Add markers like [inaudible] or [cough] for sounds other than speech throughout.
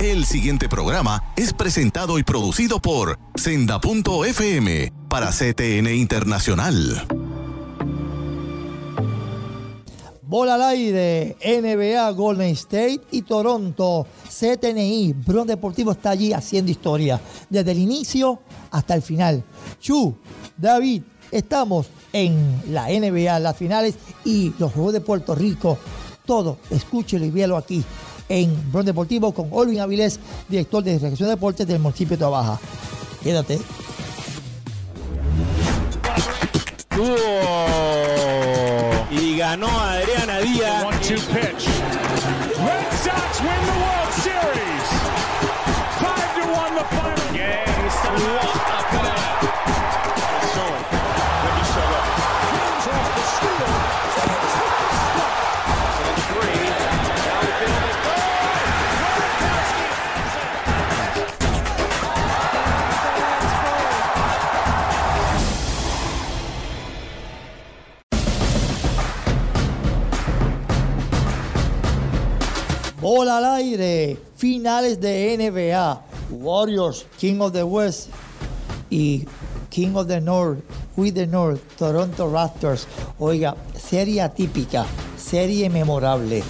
El siguiente programa es presentado y producido por Senda.fm para CTN Internacional. Bola al aire, NBA, Golden State y Toronto, CTNI, Bron Deportivo está allí haciendo historia, desde el inicio hasta el final. Chu, David, estamos en la NBA, las finales y los Juegos de Puerto Rico. Todo, escúchelo y véalo aquí en Bron Deportivo con Olvin Avilés, director de Dirección de Deportes del municipio de Baja. Quédate. Y ganó Adriana Díaz. One two pitch. Red Sox win the World Series. Five to one the final Al aire, finales de NBA, Warriors, King of the West y King of the North, with the North, Toronto Raptors. Oiga, serie atípica, serie memorable,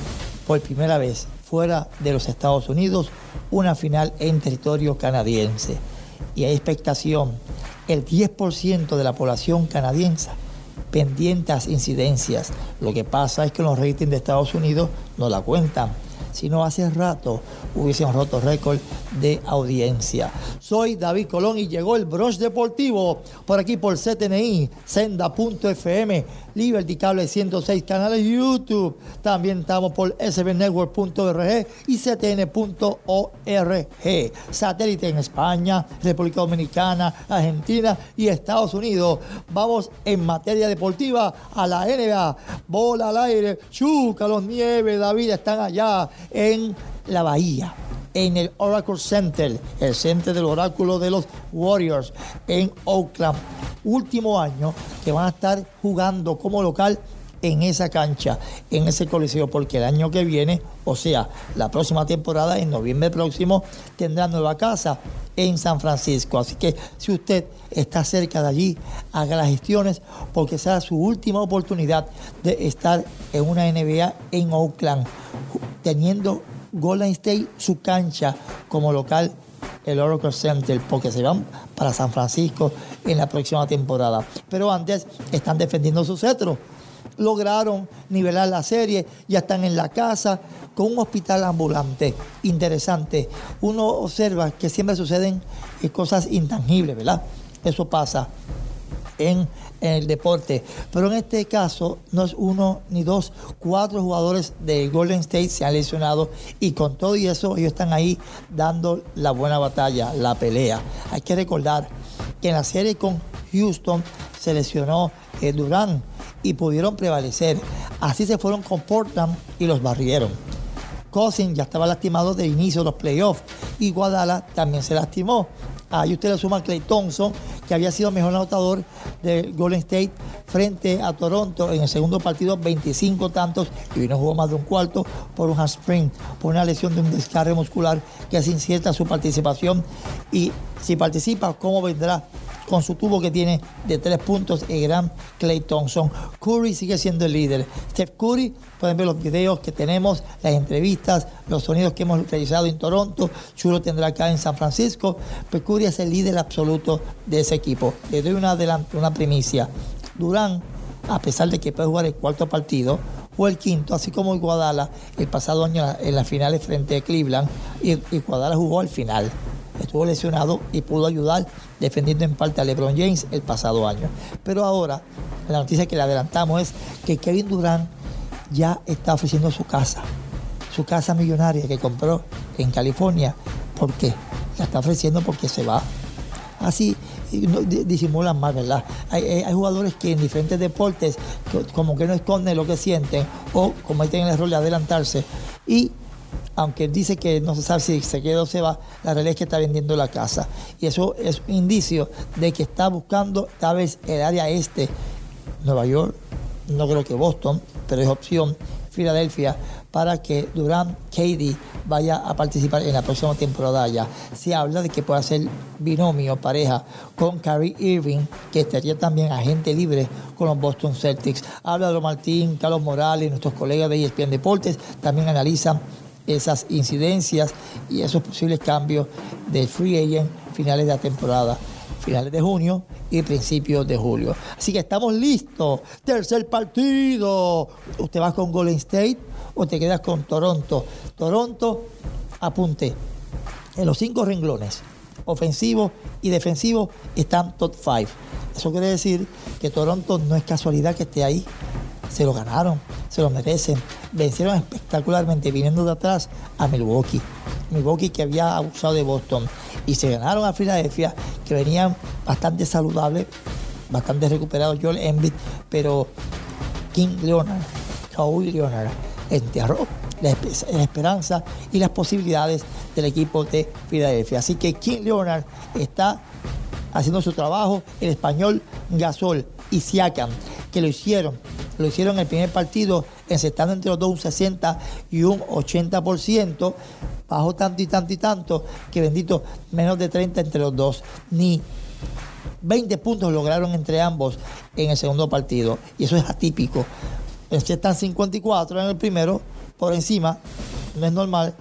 por primera vez fuera de los Estados Unidos, una final en territorio canadiense. Y hay expectación, el 10% de la población canadiense pendiente a las incidencias. Lo que pasa es que los ratings de Estados Unidos no la cuentan. Si no, hace rato hubiesen roto récord de audiencia. Soy David Colón y llegó el Broche Deportivo por aquí por CTNI, Senda.fm, Liberty Cable 106 canales YouTube. También estamos por sbnetwork.org y ctn.org. Satélite en España, República Dominicana, Argentina y Estados Unidos. Vamos en materia deportiva a la NBA. Bola al aire, Chuca, los Nieves, David están allá en la Bahía, en el Oracle Center, el centro del oráculo de los Warriors en Oakland. Último año que van a estar jugando como local en esa cancha, en ese coliseo, porque el año que viene, o sea, la próxima temporada, en noviembre próximo, tendrá nueva casa en San Francisco. Así que si usted está cerca de allí, haga las gestiones, porque será su última oportunidad de estar en una NBA en Oakland, teniendo Golden State su cancha como local el Oracle Center porque se van para San Francisco en la próxima temporada. Pero antes están defendiendo su cetro. Lograron nivelar la serie, ya están en la casa con un hospital ambulante. Interesante. Uno observa que siempre suceden eh, cosas intangibles, ¿verdad? Eso pasa en, en el deporte. Pero en este caso no es uno ni dos, cuatro jugadores de Golden State se han lesionado y con todo y eso ellos están ahí dando la buena batalla, la pelea. Hay que recordar que en la serie con Houston se lesionó eh, Durán y pudieron prevalecer. Así se fueron con Portland y los barrieron. Cousins ya estaba lastimado de inicio de los playoffs y Guadala también se lastimó. Ahí usted le suma a Clay Thompson, que había sido mejor anotador de Golden State frente a Toronto en el segundo partido, 25 tantos, y no jugó más de un cuarto por un hamstring, por una lesión de un descargue muscular que es incierta su participación. Y si participa, ¿cómo vendrá? Con su tubo que tiene de tres puntos el gran Clay Thompson. Curry sigue siendo el líder. Steph Curry, pueden ver los videos que tenemos, las entrevistas, los sonidos que hemos realizado en Toronto. Chulo tendrá acá en San Francisco. Pues Curry es el líder absoluto de ese equipo. Le doy una, una primicia. Durán, a pesar de que puede jugar el cuarto partido, o el quinto, así como Iguadala el pasado año en las finales frente a Cleveland, y Iguadala jugó al final estuvo lesionado y pudo ayudar defendiendo en parte a LeBron James el pasado año. Pero ahora, la noticia que le adelantamos es que Kevin Durant ya está ofreciendo su casa, su casa millonaria que compró en California. ¿Por qué? La está ofreciendo porque se va. Así disimulan más, ¿verdad? Hay, hay- hay jugadores que en diferentes deportes como que no esconden lo que sienten o cometen el error de adelantarse y aunque dice que no se sabe si se queda o se va, la realidad es que está vendiendo la casa. Y eso es un indicio de que está buscando tal vez el área este, Nueva York, no creo que Boston, pero es opción, Filadelfia para que Durant KD vaya a participar en la próxima temporada ya. Se habla de que pueda ser binomio, pareja con Kyrie Irving, que estaría también agente libre con los Boston Celtics. Habla de Martín, Carlos Morales, nuestros colegas de ESPN Deportes, también analizan esas incidencias y esos posibles cambios del free agent finales de la temporada, finales de junio y principios de julio. Así que estamos listos. Tercer partido. Usted va con Golden State o te quedas con Toronto. Toronto, apunte. En los cinco renglones, ofensivo y defensivo, están top 5. Eso quiere decir que Toronto no es casualidad que esté ahí. Se lo ganaron, se lo merecen. Vencieron espectacularmente viniendo de atrás a Milwaukee. Milwaukee que había abusado de Boston. Y se ganaron a Filadelfia, que venían bastante saludables, bastante recuperados Joel Embiid, pero King Leonard, Kawhi Leonard, enterró la, espe- la esperanza y las posibilidades del equipo de Filadelfia. Así que King Leonard está haciendo su trabajo, el español Gasol y Siakam, que lo hicieron, lo hicieron en el primer partido, encestando entre los dos un 60 y un 80%, bajó tanto y tanto y tanto, que bendito, menos de 30 entre los dos, ni 20 puntos lograron entre ambos en el segundo partido, y eso es atípico. Encestan 54 en el primero, por encima, no es normal,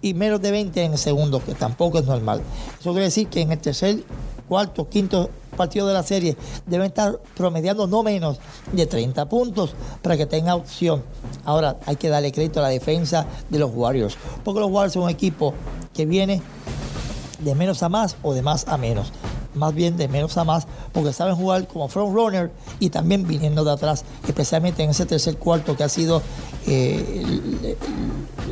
y menos de 20 en el segundo, que tampoco es normal. Eso quiere decir que en el tercer, cuarto, quinto partido de la serie deben estar promediando no menos de 30 puntos para que tenga opción. Ahora hay que darle crédito a la defensa de los Warriors, porque los Warriors son un equipo que viene de menos a más o de más a menos. Más bien de menos a más, porque saben jugar como front runner y también viniendo de atrás, especialmente en ese tercer cuarto que ha sido eh, el-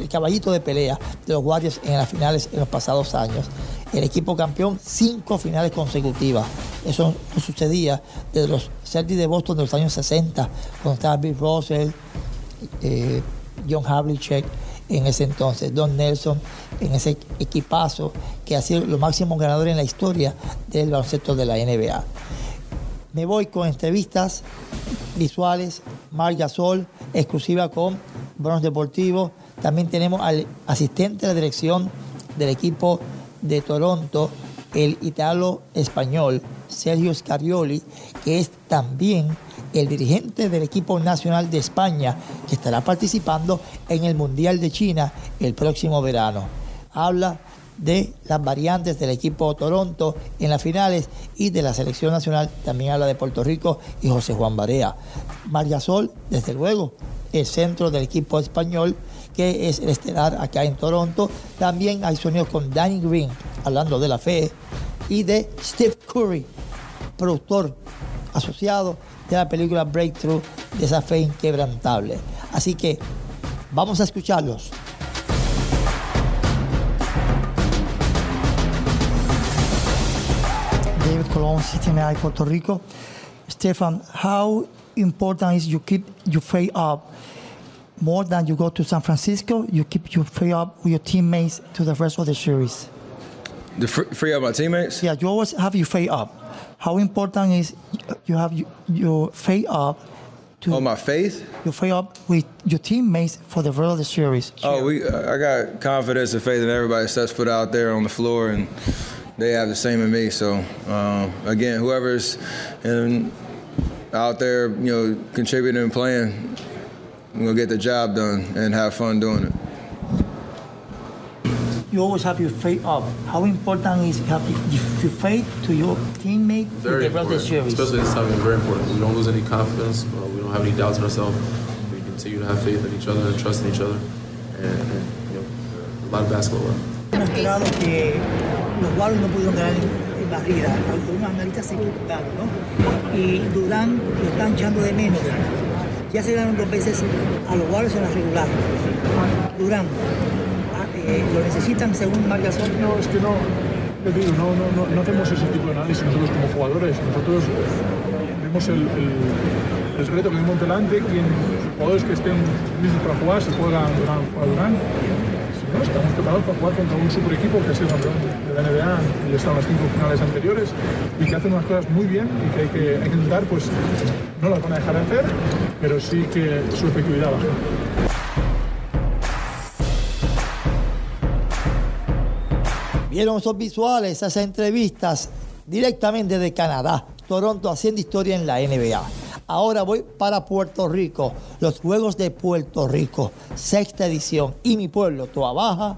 el caballito de pelea de los Warriors en las finales en los pasados años. El equipo campeón, cinco finales consecutivas. Eso sucedía desde los Celtics de Boston de los años 60, cuando estaba Bill Russell, eh, John Havlicek en ese entonces, Don Nelson en ese equipazo que ha sido los máximos ganadores en la historia del baloncesto de la NBA. Me voy con entrevistas visuales, Marc Gasol, exclusiva con Bronx Deportivo. También tenemos al asistente de la dirección del equipo de Toronto, el italo-español Sergio Scarioli, que es también el dirigente del equipo nacional de España, que estará participando en el Mundial de China el próximo verano. Habla de las variantes del equipo Toronto en las finales y de la selección nacional. También habla de Puerto Rico y José Juan Barea. Sol, desde luego, el centro del equipo español, que es el estelar acá en Toronto. También hay sonidos con Danny Green, hablando de la fe, y de Steve Curry, productor asociado de la película Breakthrough, de esa fe inquebrantable. Así que vamos a escucharlos. David Colón, CTMI Puerto Rico. Stefan, how important is you keep your faith up more than you go to San Francisco? You keep your faith up with your teammates to the rest of the series. The free, free up my teammates? Yeah, you always have your faith up. How important is you have your, your faith up to Oh, my faith? your faith up with your teammates for the rest of the series? Oh, we. I got confidence and faith in everybody that sets foot out there on the floor, and they have the same in me. So, um, again, whoever's in, out there, you know, contributing and playing, we're gonna get the job done and have fun doing it. You always have your faith up. How important is you have your faith to your teammate Very with the the series? especially this time. It's very important. We don't lose any confidence. Uh, we don't have any doubts in ourselves. We continue to have faith in each other and trust in each other, and, and you know, a lot of basketball left. demostrado que los Warriors no pudieron ganar en, en barrida. Algunos analistas se equivocaron, ¿no? Y Durán lo están echando de menos. Ya se ganaron dos veces a los Warriors en la regular. Durán, ah, eh, lo necesitan según Marc. No, es que no, te digo, no, no, no, no hacemos ese tipo de análisis nosotros como jugadores. Nosotros vemos el, el, que tenemos delante, quien, los jugadores que estén listos para jugar, se juegan juega Durán. No, estamos preparados para jugar contra un super equipo que es el campeón de la NBA y está en las cinco finales anteriores y que hacen unas cosas muy bien y que hay que, hay que intentar, pues no las van a dejar de hacer, pero sí que su efectividad. Vieron esos visuales, esas entrevistas directamente de Canadá. Toronto haciendo historia en la NBA. Ahora voy para Puerto Rico, los Juegos de Puerto Rico, sexta edición. Y mi pueblo, Toa Baja,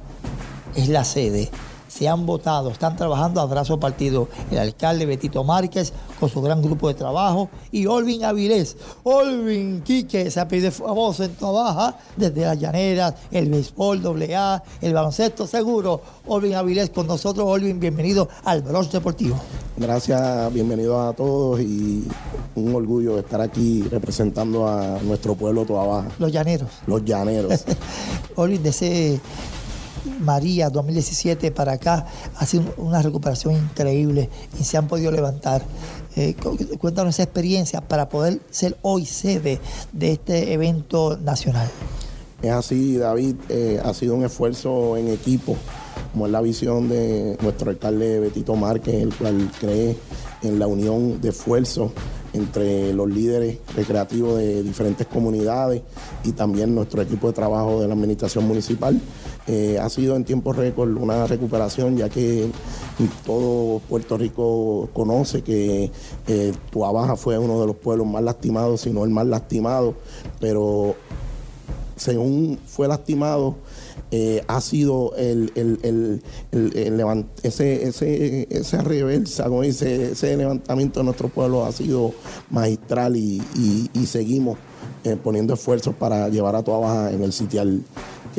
es la sede. Se han votado, están trabajando a brazo partido el alcalde Betito Márquez con su gran grupo de trabajo y Olvin Avilés. Olvin Quique se ha pedido famoso en Toa Baja, desde las llaneras, el béisbol AA, el baloncesto seguro. Olvin Avilés con nosotros. Olvin, bienvenido al Bronx Deportivo. Gracias, bienvenido a todos y un orgullo estar aquí representando a nuestro pueblo Toa Baja, Los llaneros. los llaneros. [laughs] Olvin, de ese María 2017 para acá ha sido una recuperación increíble y se han podido levantar. Eh, cu- cuéntanos esa experiencia para poder ser hoy sede de este evento nacional. Es así, David, eh, ha sido un esfuerzo en equipo, como es la visión de nuestro alcalde Betito Márquez, el cual cree en la unión de esfuerzos entre los líderes recreativos de diferentes comunidades y también nuestro equipo de trabajo de la administración municipal. Eh, ha sido en tiempo récord una recuperación, ya que todo Puerto Rico conoce que eh, Tuabaja fue uno de los pueblos más lastimados, si no el más lastimado, pero según fue lastimado, eh, ha sido el, el- ese, ese, reversa, como ese levantamiento de nuestro pueblo ha sido magistral y seguimos eh, poniendo esfuerzos para llevar a toda baja en el sitial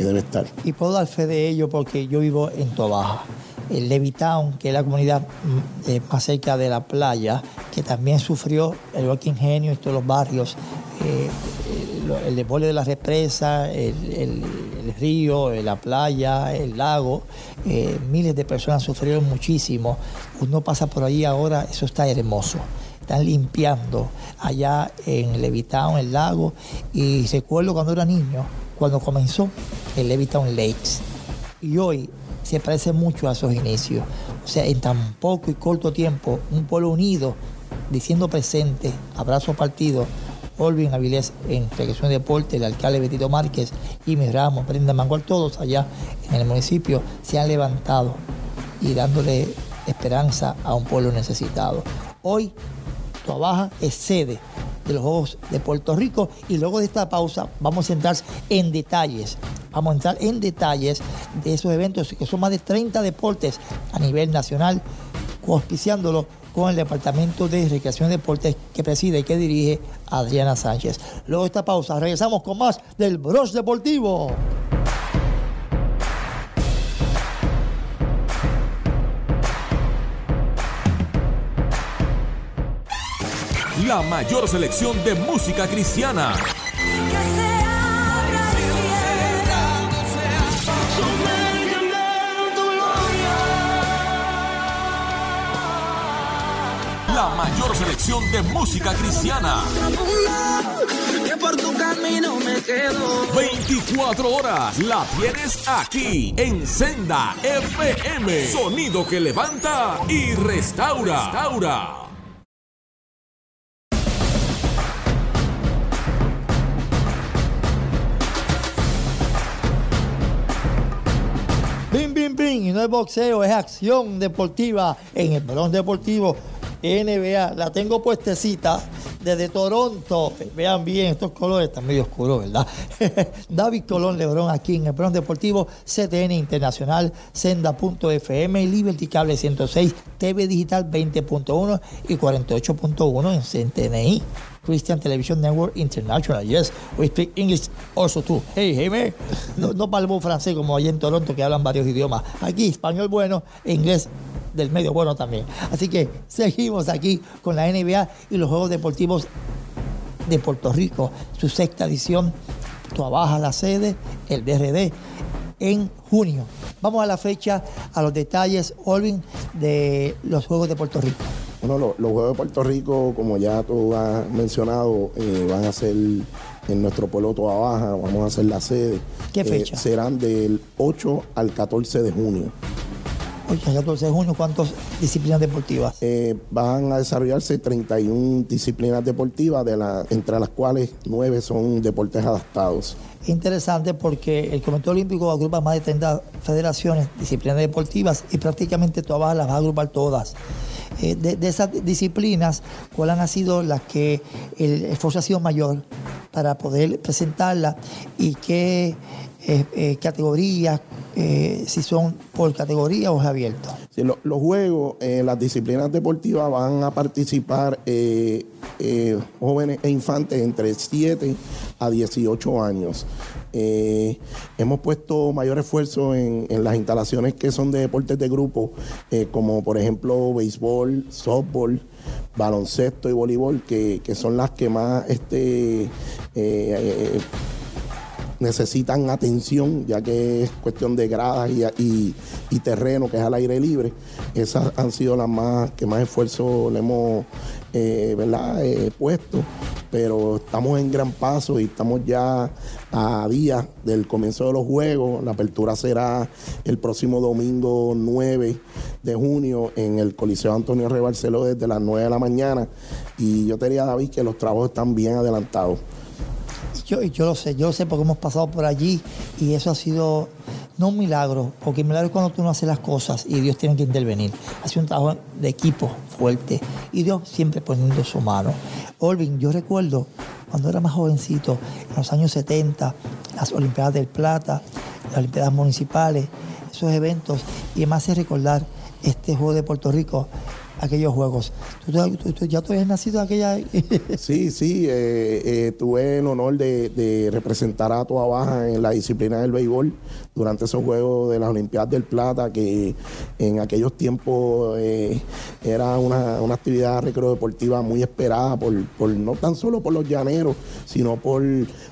debe estar. Y puedo dar fe de ello porque yo vivo en Tobaja. El Levitown, que es la comunidad mm, eh, más cerca de la playa, que también sufrió, al igual Ingenio y todos los barrios, eh, el, el de la represa, el, el- el río, la playa, el lago. eh, miles de personas sufrieron muchísimo. Uno pasa por ahí ahora, eso está hermoso están limpiando allá en Levitown, el lago. Y recuerdo cuando era niño, cuando comenzó el Levitown Lakes. Y hoy se parece mucho a esos inicios. O sea, en tan poco y corto tiempo, un pueblo unido, diciendo presente, abrazo partido. Olvin Avilés en Recreación de Deporte, el alcalde Betito Márquez, Jimmy Ramos, Brenda Mangual, todos allá en el municipio se han levantado y dándole esperanza a un pueblo necesitado. Hoy Baja es sede de los Juegos de Puerto Rico y luego de esta pausa vamos a entrar en detalles. Vamos a entrar en detalles de esos eventos que son más de 30 deportes a nivel nacional, auspiciándolo con el Departamento de Recreación y Deportes que preside y que dirige Adriana Sánchez. Luego de esta pausa regresamos con más del Bros Deportivo. La mayor selección de música cristiana. La mayor selección de música cristiana. Que por tu camino me quedo. 24 horas la tienes aquí en Senda FM. Sonido que levanta y restaura. restaura. Y no es boxeo, es acción deportiva en el Bronx Deportivo NBA. La tengo puestecita desde Toronto. Vean bien, estos colores están medio oscuros, ¿verdad? [laughs] David Colón Lebrón aquí en el Bronx Deportivo, CTN Internacional, Senda.fm, Liberty Cable 106, TV Digital 20.1 y 48.1 en CTNI. Christian Television Network International. Yes, we speak English also too. Hey, hey, man. No, no francés como allá en Toronto que hablan varios idiomas. Aquí español bueno, e inglés del medio bueno también. Así que seguimos aquí con la NBA y los Juegos Deportivos de Puerto Rico, su sexta edición. Trabaja la sede, el DRD, en junio. Vamos a la fecha, a los detalles, Olvin, de los Juegos de Puerto Rico. Bueno, lo- los Juegos de Puerto Rico, como ya tú has mencionado, eh, van a ser en nuestro pueblo Toda Baja, vamos a hacer la sede. ¿Qué Eh, fecha? serán del 8 al 14 de junio. 8 al 14 de junio, ¿cuántas disciplinas deportivas? Eh, van a desarrollarse 31 disciplinas deportivas, de la, entre las cuales 9 son deportes adaptados. Interesante porque el Comité Olímpico agrupa más de 30 federaciones, disciplinas deportivas y prácticamente todas las va a agrupar todas. Eh, de, de esas disciplinas, ¿cuáles han sido las que el esfuerzo ha sido mayor para poder presentarlas y qué eh, categorías, eh, si son por categoría o es abierto? Los juegos, eh, las disciplinas deportivas van a participar eh, eh, jóvenes e infantes entre 7 a 18 años. Hemos puesto mayor esfuerzo en, las instalaciones que son de deportes de grupo, como por ejemplo béisbol, softball, baloncesto y voleibol, que, que son las que más este, necesitan atención, ya que es cuestión de gradas y, y- terreno que es al aire libre. Esas han sido las más que más esfuerzo le hemos eh, ¿verdad? Eh, puesto, pero estamos en gran paso y estamos ya a días del comienzo de los juegos. La apertura será el próximo domingo 9 de junio en el Coliseo Antonio Rey Barceló desde las 9 de la mañana. Y yo te diría, David, que los trabajos están bien adelantados. Yo, yo lo sé, yo lo sé porque hemos pasado por allí y eso ha sido no un milagro, porque el milagro es cuando tú no haces las cosas y Dios tiene que intervenir. Ha sido un trabajo de equipo fuerte y Dios siempre poniendo su mano. Olvin, yo recuerdo cuando era más jovencito, en los años 70, las Olimpiadas del Plata, las Olimpiadas Municipales, esos eventos, y me hace recordar este juego de Puerto Rico, aquellos juegos. ¿Tú, tú- tú- ya tú habías nacido en aquella... [laughs] Sí, sí, eh, eh, tuve el honor de, de representar a Toa Baja en la disciplina del béisbol durante esos Juegos de las Olimpiadas del Plata, que en aquellos tiempos eh, era una, una actividad recreo-deportiva muy esperada, por, por no tan solo por los llaneros, sino por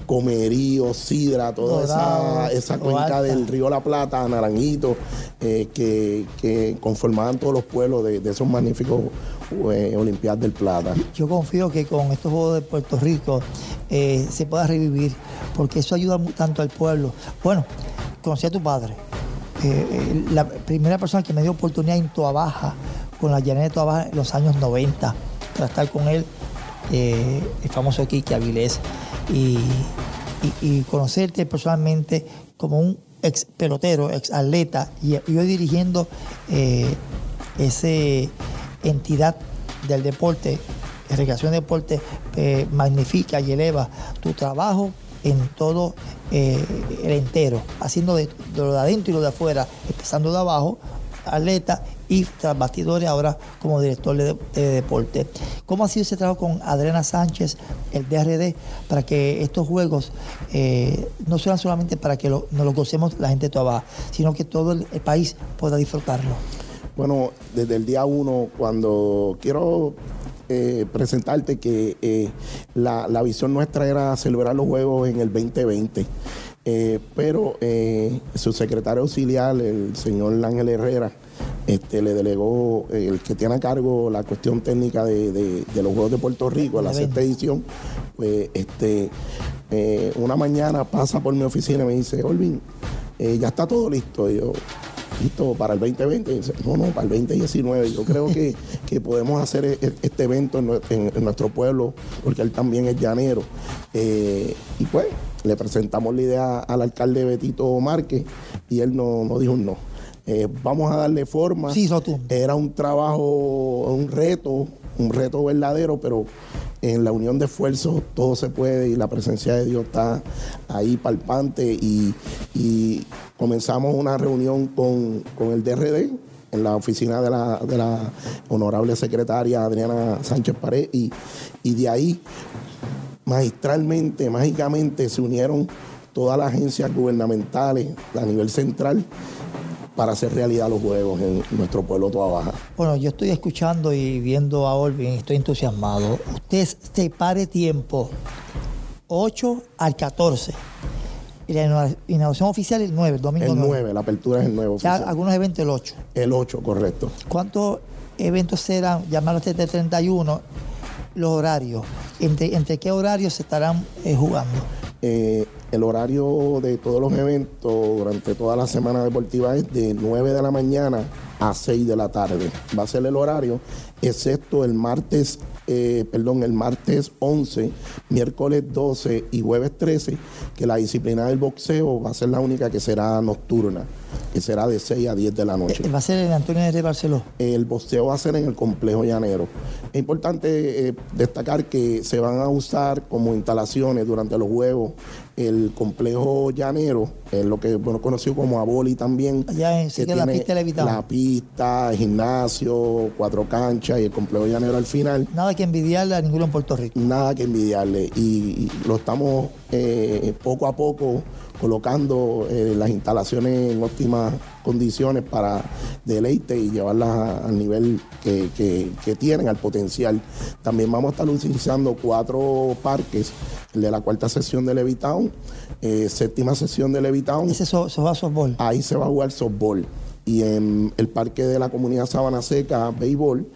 Comerío, Sidra, toda Dorado, esa, esa cuenca del río La Plata, Naranjito, que, que conformaban todos los pueblos de, de esos magníficos eh, Olimpiadas del Plata. Yo confío que con estos Juegos de Puerto Rico eh, se pueda revivir, porque eso ayuda tanto al pueblo. Bueno, conocí a tu padre. Eh, la primera persona que me dio oportunidad en Toa Baja, con la llanera de Toa Baja en los años 90, para estar con él, el famoso Kiki Avilés, y, conocerte personalmente como un ex pelotero, ex atleta, y, yo dirigiendo ese entidad del deporte, de deporte, eh, magnifica y eleva tu trabajo en todo eh, el entero, haciendo de, de lo de adentro y lo de afuera, empezando de abajo, atleta y tras bastidores ahora como director de, de deporte. ¿Cómo ha sido ese trabajo con Adriana Sánchez, el DRD, para que estos juegos eh, no sean solamente para que nos los gocemos la gente de toda Baja, sino que todo el país pueda disfrutarlo? Bueno, desde el día uno, cuando quiero eh, presentarte que eh, la, la visión nuestra era celebrar los Juegos en el 2020. Eh, pero su secretario auxiliar, el señor Ángel Herrera, este, le delegó, el que tiene a cargo la cuestión técnica de, de- de los Juegos de Puerto Rico, la sexta edición, pues este, una mañana pasa por mi oficina y me dice, Olvin, ya está todo listo. Y yo, listo para el 2020. Y dice, no, no, para el 2019. Yo creo que, [laughs] que podemos hacer e- e- este evento en, nue- en- en nuestro pueblo, porque él también es llanero. Eh, y pues le presentamos la idea al alcalde Betito Márquez y él no, no dijo un no. Eh, vamos a darle forma. Era un trabajo, un reto, un reto verdadero, pero en la unión de esfuerzos todo se puede y la presencia de Dios está ahí palpante y, comenzamos una reunión con, con el DRD en la oficina de la, de la honorable secretaria Adriana Sánchez Pared y, y de ahí magistralmente, mágicamente se unieron todas las agencias gubernamentales a nivel central para hacer realidad los juegos en nuestro pueblo Toa Baja. Bueno, yo estoy escuchando y viendo a Olvin, estoy entusiasmado. Usted se pare tiempo 8 al 14. Y la inaugura- inauguración oficial el 9, el domingo El 9. 9, la apertura es el 9 Ya oficial. algunos eventos el 8. El 8, correcto. ¿Cuántos eventos serán, llamarlos desde 31, los horarios? ¿Entre, entre qué horarios se estarán eh, jugando? Eh, el horario de todos los eventos durante toda la semana deportiva es de 9 de la mañana a 6 de la tarde. Va a ser el horario, excepto el martes, eh, perdón, el martes 11, miércoles 12 y jueves 13, que la disciplina del boxeo va a ser la única que será nocturna, que será de 6 a 10 de la noche. Eh, Va a ser en Antonio de Barceló. El boxeo va a ser en el complejo llanero. Es importante eh, destacar que se van a usar como instalaciones durante los juegos el complejo llanero, eh, lo que bueno conocido como Aboli también. Allá en sí que la tiene pista. La pista, el gimnasio, cuatro canchas y el complejo llanero al final. Nada que envidiarle a ninguno en Puerto Rico. Nada que envidiarle. Y, y lo estamos eh, poco a poco colocando eh, las instalaciones en óptimas condiciones para deleite y llevarlas al nivel que, que- que tienen, al potencial. También vamos a estar utilizando cuatro parques, el de la cuarta sesión de Levitown, eh, séptima sesión de Levitown. Ese so- se va a softball. Ahí se va a jugar softball. Y en el parque de la comunidad Sabana Seca, béisbol.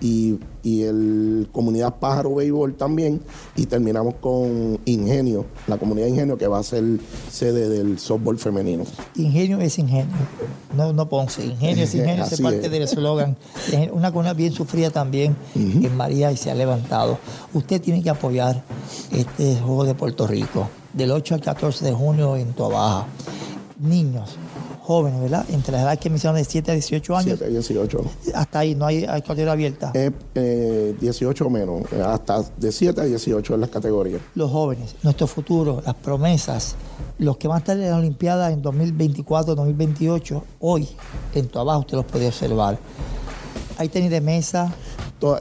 Y, y el comunidad Pájaro Béisbol también. Y terminamos con Ingenio, la comunidad Ingenio que va a ser sede del softball femenino. Ingenio es ingenio. No, no Ponce. Ingenio es [laughs] ingenio. Es parte es. del eslogan. Es Una comunidad bien sufrida también en María y se ha levantado. Usted tiene que apoyar este juego de Puerto Rico. Del 8 al 14 de junio en Toabaja. Niños, jóvenes, ¿verdad? Entre las edades que mencionaron de 7 a 18 años. 7, 18. Hasta ahí no hay, hay categoría abierta. Es eh, 18 o menos, eh, hasta de 7 a 18 en las categorías. los jóvenes, nuestro futuro, las promesas, los que van a estar en la Olimpiada en 2024, 2028, hoy en tu abajo usted los puede observar. Hay tenis de mesa,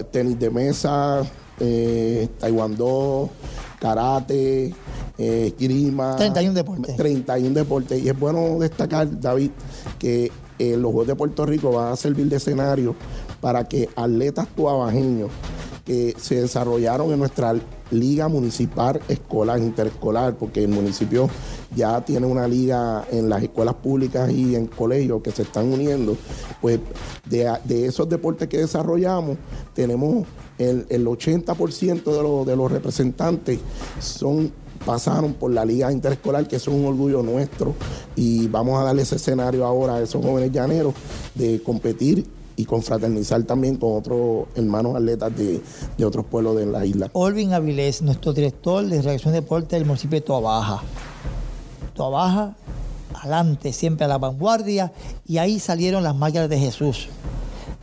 tenis de mesa, eh, taekwondo, karate, eh, esgrima. 31 deportes. 31 deportes. Y es bueno destacar, David, que eh, los Juegos de Puerto Rico van a servir de escenario para que atletas tuabajeños que se desarrollaron en nuestra liga municipal escolar, interescolar, porque el municipio ya tiene una liga en las escuelas públicas y en colegios que se están uniendo, pues de, de esos deportes que desarrollamos, tenemos el, el 80% de, los- de los representantes son pasaron por la liga interescolar, que es un orgullo nuestro, y vamos a darle ese escenario ahora a esos jóvenes llaneros de competir y confraternizar también con otros hermanos atletas de, de otros pueblos de la isla. Olvin Avilés, nuestro director de Redacción de Deporte del municipio de Toabaja. Toabaja, adelante, siempre a la vanguardia, y ahí salieron las máquinas de Jesús.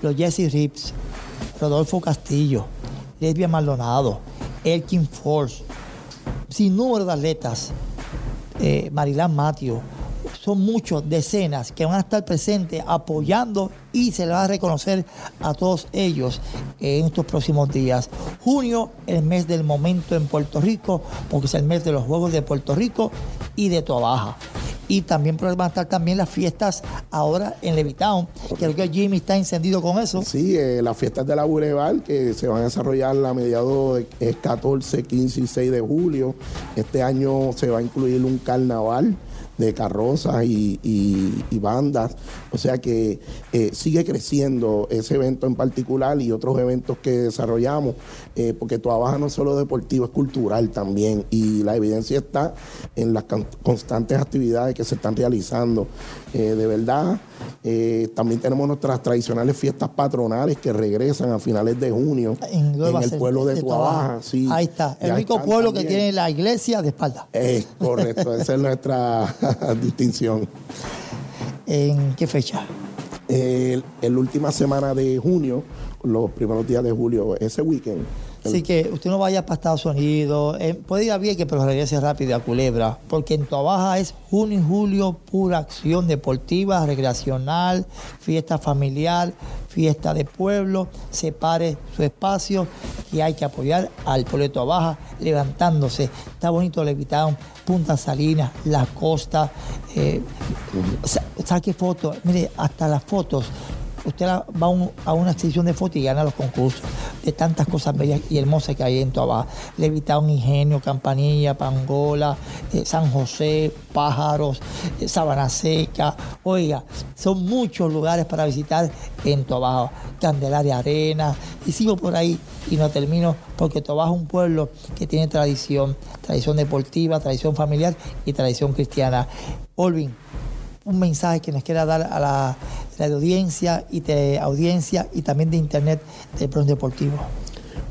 Los Jesse Rips, Rodolfo Castillo, Lesbia Maldonado, Elkin Force, sin número de atletas, eh, Marilán Matio, son muchos, decenas, que van a estar presentes apoyando y se les va a reconocer a todos ellos en estos próximos días. Junio, el mes del momento en Puerto Rico, porque es el mes de los Juegos de Puerto Rico y de Toabaja. Y también van a estar también las fiestas ahora en Levitown. Creo que Jimmy está encendido con eso. Sí, eh, las fiestas de la Boulevard que se van a desarrollar a mediados de es 14, 15 y 6 de julio. Este año se va a incluir un carnaval de carrozas y, y- bandas. O sea que eh, sigue creciendo ese evento en particular y otros eventos que desarrollamos, eh, porque trabaja no es solo deportivo, es cultural también. Y la evidencia está en las con- constantes actividades que se están realizando. Eh, de verdad, eh, también tenemos nuestras tradicionales fiestas patronales que regresan a finales de junio en, el pueblo de, Toabaja. Tuabaja. sí. Ahí está, el único pueblo que tiene la iglesia de espalda. [laughs] Es correcto, esa es nuestra [laughs] distinción. ¿En qué fecha? El, el última semana de junio, los primeros días de julio, ese weekend. Así que usted no vaya para Estados Unidos, eh, puede ir a Vieques, pero regrese rápido a Culebra, porque en Toabaja es junio y julio pura acción deportiva, recreacional, fiesta familiar, fiesta de pueblo, separe su espacio, que hay que apoyar al pueblo de Toabaja levantándose. Está bonito Levitown, Punta Salinas, la costa, eh, sa- saque fotos, mire, hasta las fotos. Usted va a, un- a una exhibición de fotos y gana los concursos. de tantas cosas bellas y hermosas que hay en Toa Levitado, Ingenio, Campanilla, Pangola, eh, San José, Pájaros, eh, Sabana Seca. Oiga, son muchos lugares para visitar en Toa Candelaria Arena, y sigo por ahí y no termino porque Toa es un pueblo que tiene tradición, tradición deportiva, tradición familiar y tradición cristiana. Olvin, un mensaje que nos quiera dar a la, la audiencia y de audiencia y también de internet del Bronx Deportivo.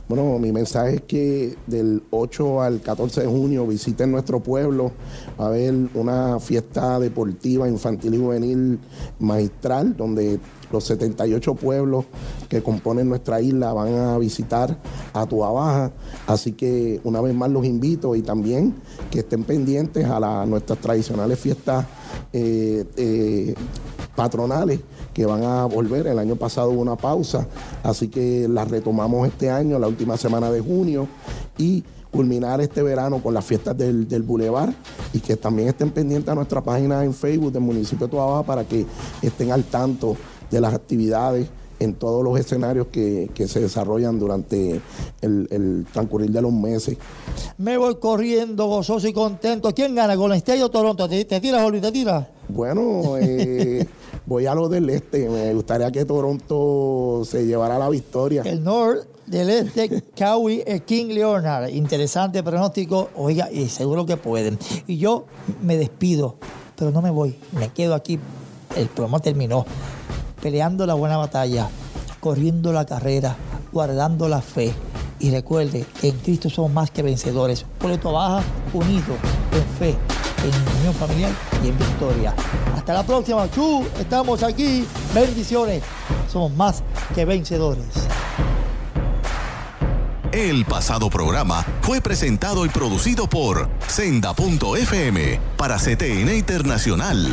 Bueno, mi mensaje es que del 8 al 14 de junio visiten nuestro pueblo. Va a haber una fiesta deportiva infantil y juvenil magistral donde los 78 pueblos que componen nuestra isla van a visitar a Baja. Así que una vez más los invito y también que estén pendientes a nuestras tradicionales fiestas eh, eh, patronales que van a volver. El año pasado hubo una pausa, así que las retomamos este año, la última semana de junio, y culminar este verano con las fiestas del, del Boulevard y que también estén pendientes a nuestra página en Facebook del municipio de Toa para que estén al tanto de las actividades en todos los escenarios que, que se desarrollan durante el, el transcurrir de los meses. Me voy corriendo, gozoso y contento. ¿Quién gana? ¿Golden State o Toronto? ¿Te, te tiras, Olvin? ¿Te tiras? Bueno, eh, [laughs] voy a lo del este. Me gustaría que Toronto se llevara la victoria. El North del Este, Cowie, King Leonard. Interesante pronóstico. Oiga, y seguro que pueden. Y yo me despido, pero no me voy. Me quedo aquí. El programa terminó. Peleando la buena batalla, corriendo la carrera, guardando la fe. Y recuerde que en Cristo somos más que vencedores. Puerto Baja, unido, en fe, en unión familiar y en victoria. Hasta la próxima, Chu. Estamos aquí. Bendiciones. Somos más que vencedores. El pasado programa fue presentado y producido por Senda.fm para CTN Internacional.